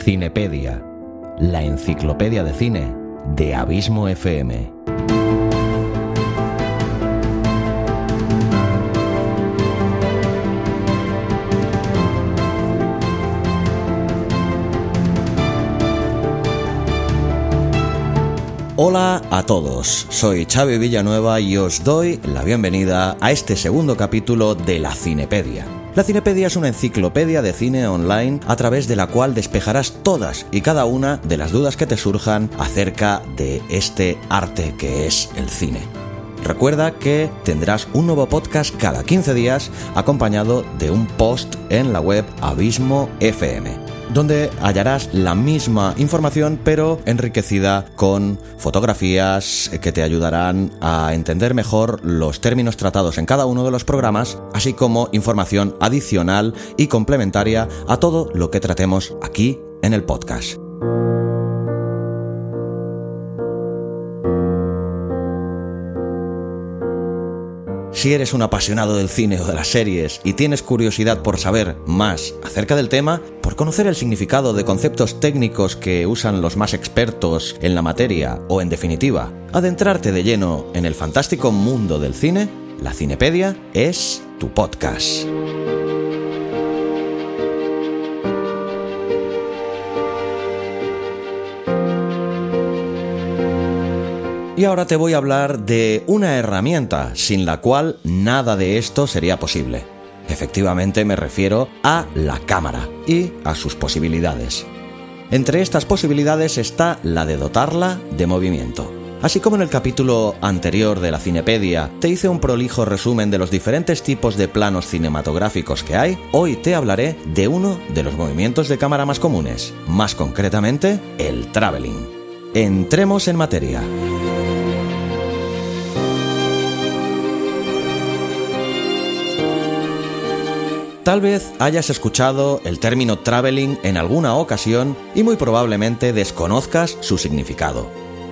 Cinepedia, la enciclopedia de cine de Abismo FM. Hola a todos, soy Xavi Villanueva y os doy la bienvenida a este segundo capítulo de la Cinepedia. La Cinepedia es una enciclopedia de cine online a través de la cual despejarás todas y cada una de las dudas que te surjan acerca de este arte que es el cine. Recuerda que tendrás un nuevo podcast cada 15 días acompañado de un post en la web Abismo FM donde hallarás la misma información pero enriquecida con fotografías que te ayudarán a entender mejor los términos tratados en cada uno de los programas, así como información adicional y complementaria a todo lo que tratemos aquí en el podcast. Si eres un apasionado del cine o de las series y tienes curiosidad por saber más acerca del tema, por conocer el significado de conceptos técnicos que usan los más expertos en la materia o en definitiva, adentrarte de lleno en el fantástico mundo del cine, la Cinepedia es tu podcast. Y ahora te voy a hablar de una herramienta sin la cual nada de esto sería posible. Efectivamente me refiero a la cámara y a sus posibilidades. Entre estas posibilidades está la de dotarla de movimiento. Así como en el capítulo anterior de la Cinepedia te hice un prolijo resumen de los diferentes tipos de planos cinematográficos que hay, hoy te hablaré de uno de los movimientos de cámara más comunes, más concretamente el traveling. Entremos en materia. Tal vez hayas escuchado el término traveling en alguna ocasión y muy probablemente desconozcas su significado.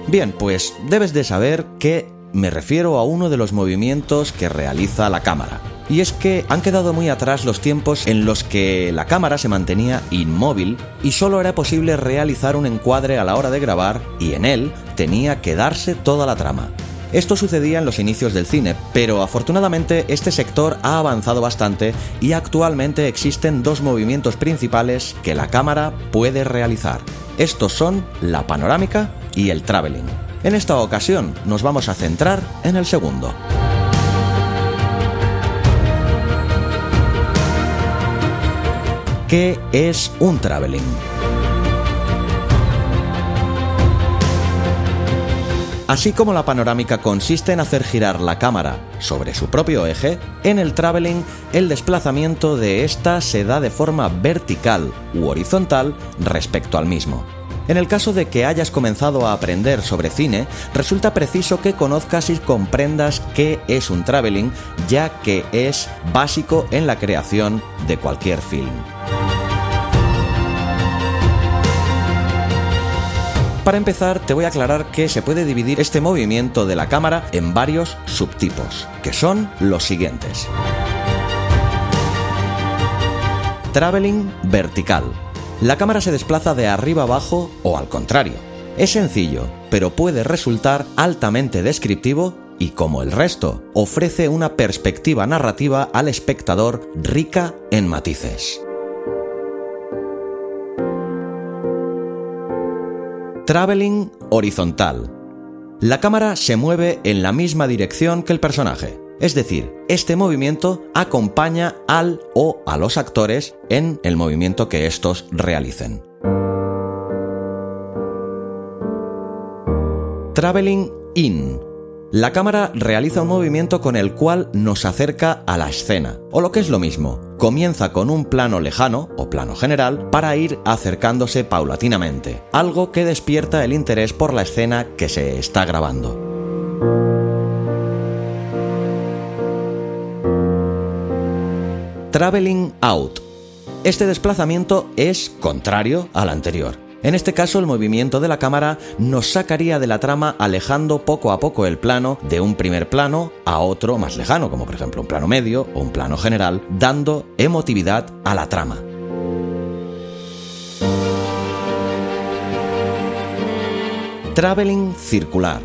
Bien, pues debes de saber que me refiero a uno de los movimientos que realiza la cámara. Y es que han quedado muy atrás los tiempos en los que la cámara se mantenía inmóvil y solo era posible realizar un encuadre a la hora de grabar y en él tenía que darse toda la trama. Esto sucedía en los inicios del cine, pero afortunadamente este sector ha avanzado bastante y actualmente existen dos movimientos principales que la cámara puede realizar. Estos son la panorámica y el traveling. En esta ocasión nos vamos a centrar en el segundo. ¿Qué es un traveling? Así como la panorámica consiste en hacer girar la cámara sobre su propio eje, en el traveling el desplazamiento de ésta se da de forma vertical u horizontal respecto al mismo. En el caso de que hayas comenzado a aprender sobre cine, resulta preciso que conozcas y comprendas qué es un traveling, ya que es básico en la creación de cualquier film. Para empezar, te voy a aclarar que se puede dividir este movimiento de la cámara en varios subtipos, que son los siguientes. Traveling vertical. La cámara se desplaza de arriba abajo o al contrario. Es sencillo, pero puede resultar altamente descriptivo y como el resto, ofrece una perspectiva narrativa al espectador rica en matices. Traveling horizontal. La cámara se mueve en la misma dirección que el personaje. Es decir, este movimiento acompaña al o a los actores en el movimiento que estos realicen. Traveling in la cámara realiza un movimiento con el cual nos acerca a la escena, o lo que es lo mismo, comienza con un plano lejano o plano general para ir acercándose paulatinamente, algo que despierta el interés por la escena que se está grabando. Traveling out. Este desplazamiento es contrario al anterior en este caso, el movimiento de la cámara nos sacaría de la trama alejando poco a poco el plano de un primer plano a otro más lejano, como por ejemplo un plano medio o un plano general, dando emotividad a la trama. traveling circular.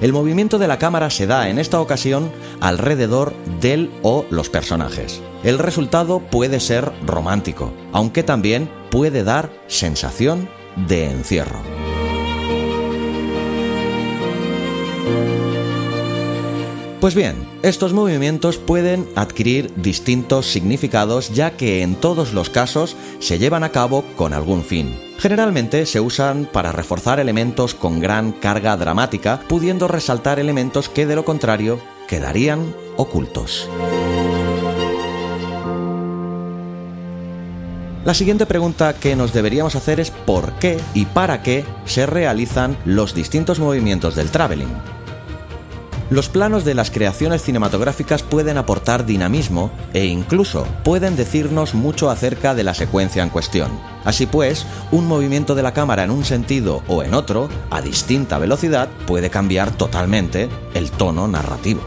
El movimiento de la cámara se da en esta ocasión alrededor del o los personajes. El resultado puede ser romántico, aunque también puede dar sensación de encierro. Pues bien, estos movimientos pueden adquirir distintos significados ya que en todos los casos se llevan a cabo con algún fin. Generalmente se usan para reforzar elementos con gran carga dramática, pudiendo resaltar elementos que de lo contrario quedarían ocultos. La siguiente pregunta que nos deberíamos hacer es por qué y para qué se realizan los distintos movimientos del traveling. Los planos de las creaciones cinematográficas pueden aportar dinamismo e incluso pueden decirnos mucho acerca de la secuencia en cuestión. Así pues, un movimiento de la cámara en un sentido o en otro, a distinta velocidad, puede cambiar totalmente el tono narrativo.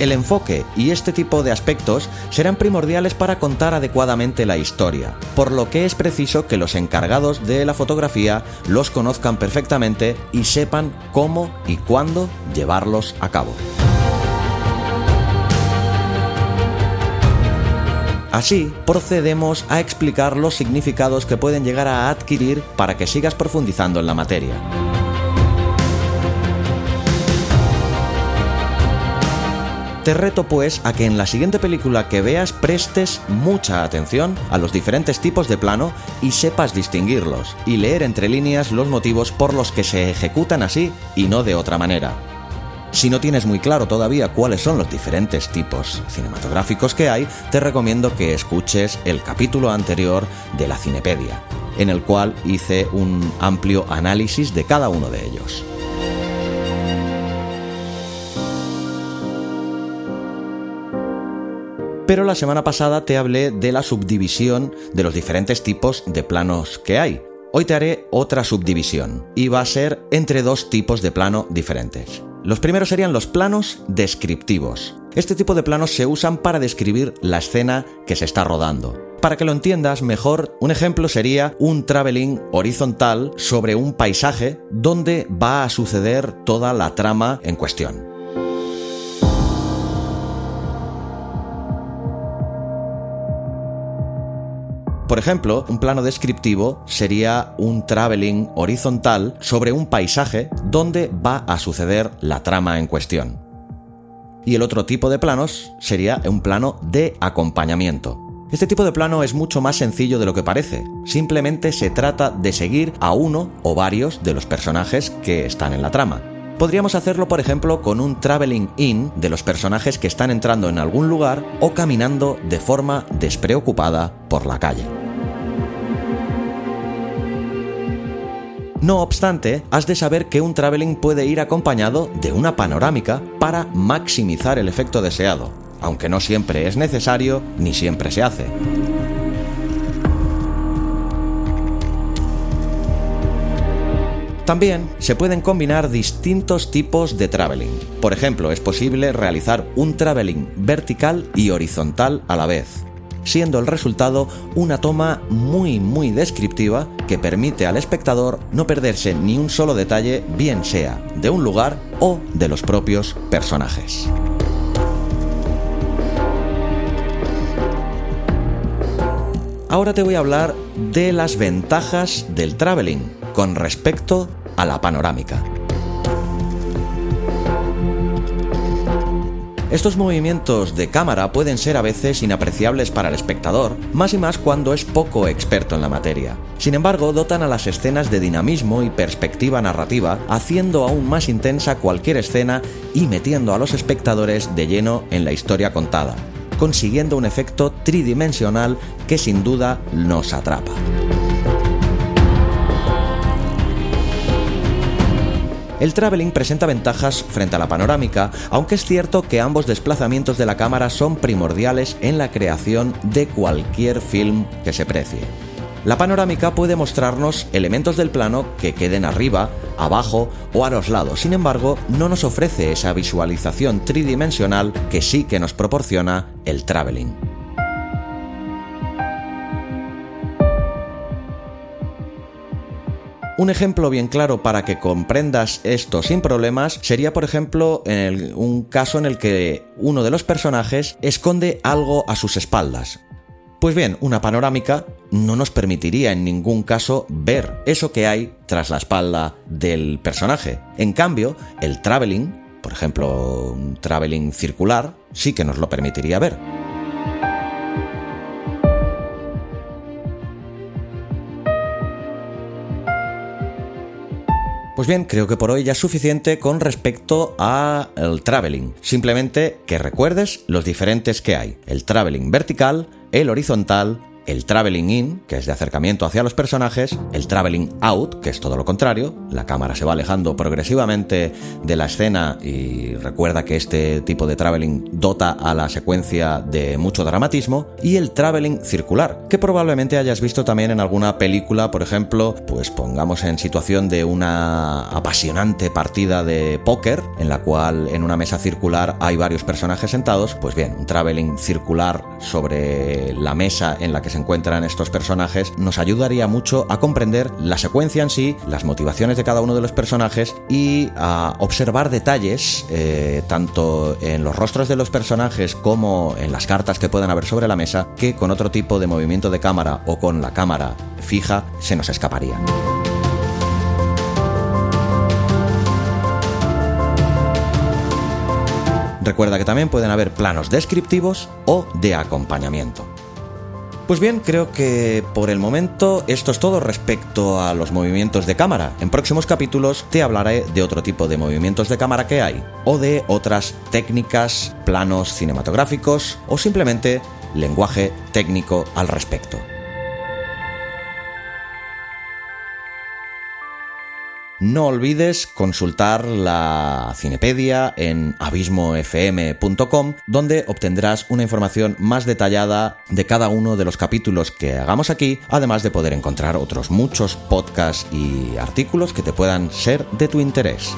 El enfoque y este tipo de aspectos serán primordiales para contar adecuadamente la historia, por lo que es preciso que los encargados de la fotografía los conozcan perfectamente y sepan cómo y cuándo llevarlos a cabo. Así, procedemos a explicar los significados que pueden llegar a adquirir para que sigas profundizando en la materia. Te reto pues a que en la siguiente película que veas prestes mucha atención a los diferentes tipos de plano y sepas distinguirlos y leer entre líneas los motivos por los que se ejecutan así y no de otra manera. Si no tienes muy claro todavía cuáles son los diferentes tipos cinematográficos que hay, te recomiendo que escuches el capítulo anterior de la Cinepedia, en el cual hice un amplio análisis de cada uno de ellos. Pero la semana pasada te hablé de la subdivisión de los diferentes tipos de planos que hay. Hoy te haré otra subdivisión y va a ser entre dos tipos de plano diferentes. Los primeros serían los planos descriptivos. Este tipo de planos se usan para describir la escena que se está rodando. Para que lo entiendas mejor, un ejemplo sería un traveling horizontal sobre un paisaje donde va a suceder toda la trama en cuestión. Por ejemplo, un plano descriptivo sería un traveling horizontal sobre un paisaje donde va a suceder la trama en cuestión. Y el otro tipo de planos sería un plano de acompañamiento. Este tipo de plano es mucho más sencillo de lo que parece. Simplemente se trata de seguir a uno o varios de los personajes que están en la trama. Podríamos hacerlo, por ejemplo, con un traveling in de los personajes que están entrando en algún lugar o caminando de forma despreocupada por la calle. No obstante, has de saber que un traveling puede ir acompañado de una panorámica para maximizar el efecto deseado, aunque no siempre es necesario ni siempre se hace. También se pueden combinar distintos tipos de traveling. Por ejemplo, es posible realizar un traveling vertical y horizontal a la vez, siendo el resultado una toma muy muy descriptiva que permite al espectador no perderse ni un solo detalle, bien sea de un lugar o de los propios personajes. Ahora te voy a hablar de las ventajas del traveling con respecto a la panorámica. Estos movimientos de cámara pueden ser a veces inapreciables para el espectador, más y más cuando es poco experto en la materia. Sin embargo, dotan a las escenas de dinamismo y perspectiva narrativa, haciendo aún más intensa cualquier escena y metiendo a los espectadores de lleno en la historia contada, consiguiendo un efecto tridimensional que sin duda nos atrapa. El traveling presenta ventajas frente a la panorámica, aunque es cierto que ambos desplazamientos de la cámara son primordiales en la creación de cualquier film que se precie. La panorámica puede mostrarnos elementos del plano que queden arriba, abajo o a los lados, sin embargo, no nos ofrece esa visualización tridimensional que sí que nos proporciona el traveling. Un ejemplo bien claro para que comprendas esto sin problemas sería, por ejemplo, en un caso en el que uno de los personajes esconde algo a sus espaldas. Pues bien, una panorámica no nos permitiría en ningún caso ver eso que hay tras la espalda del personaje. En cambio, el traveling, por ejemplo, un traveling circular, sí que nos lo permitiría ver. Pues bien, creo que por hoy ya es suficiente con respecto al traveling. Simplemente que recuerdes los diferentes que hay. El traveling vertical, el horizontal, el traveling in, que es de acercamiento hacia los personajes, el traveling out, que es todo lo contrario, la cámara se va alejando progresivamente de la escena y recuerda que este tipo de traveling dota a la secuencia de mucho dramatismo, y el traveling circular, que probablemente hayas visto también en alguna película, por ejemplo, pues pongamos en situación de una apasionante partida de póker, en la cual en una mesa circular hay varios personajes sentados, pues bien, un traveling circular sobre la mesa en la que se encuentran estos personajes nos ayudaría mucho a comprender la secuencia en sí, las motivaciones de cada uno de los personajes y a observar detalles eh, tanto en los rostros de los personajes como en las cartas que puedan haber sobre la mesa que con otro tipo de movimiento de cámara o con la cámara fija se nos escaparía. Recuerda que también pueden haber planos descriptivos o de acompañamiento. Pues bien, creo que por el momento esto es todo respecto a los movimientos de cámara. En próximos capítulos te hablaré de otro tipo de movimientos de cámara que hay, o de otras técnicas, planos cinematográficos o simplemente lenguaje técnico al respecto. No olvides consultar la Cinepedia en abismofm.com, donde obtendrás una información más detallada de cada uno de los capítulos que hagamos aquí, además de poder encontrar otros muchos podcasts y artículos que te puedan ser de tu interés.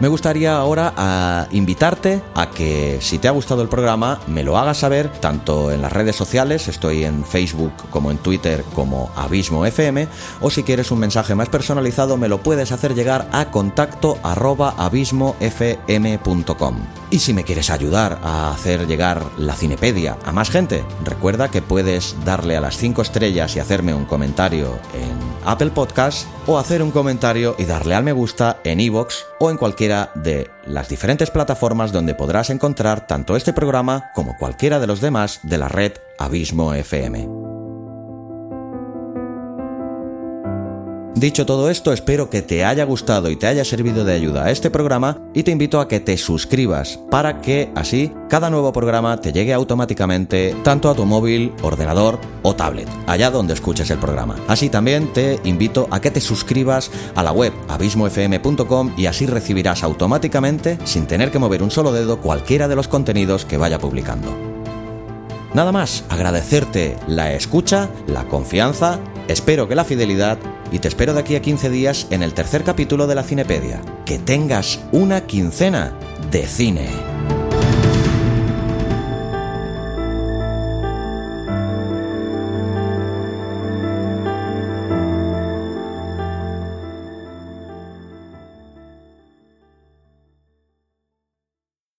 Me gustaría ahora a invitarte a que si te ha gustado el programa me lo hagas saber tanto en las redes sociales, estoy en Facebook como en Twitter como Abismo FM, o si quieres un mensaje más personalizado me lo puedes hacer llegar a contacto arroba abismofm.com. Y si me quieres ayudar a hacer llegar la Cinepedia a más gente, recuerda que puedes darle a las 5 estrellas y hacerme un comentario en Apple Podcast o hacer un comentario y darle al me gusta en iVoox o en cualquiera de las diferentes plataformas donde podrás encontrar tanto este programa como cualquiera de los demás de la red Abismo FM. Dicho todo esto, espero que te haya gustado y te haya servido de ayuda a este programa y te invito a que te suscribas para que así cada nuevo programa te llegue automáticamente tanto a tu móvil, ordenador o tablet, allá donde escuches el programa. Así también te invito a que te suscribas a la web abismofm.com y así recibirás automáticamente, sin tener que mover un solo dedo, cualquiera de los contenidos que vaya publicando. Nada más, agradecerte la escucha, la confianza, espero que la fidelidad y te espero de aquí a 15 días en el tercer capítulo de la Cinepedia. Que tengas una quincena de cine.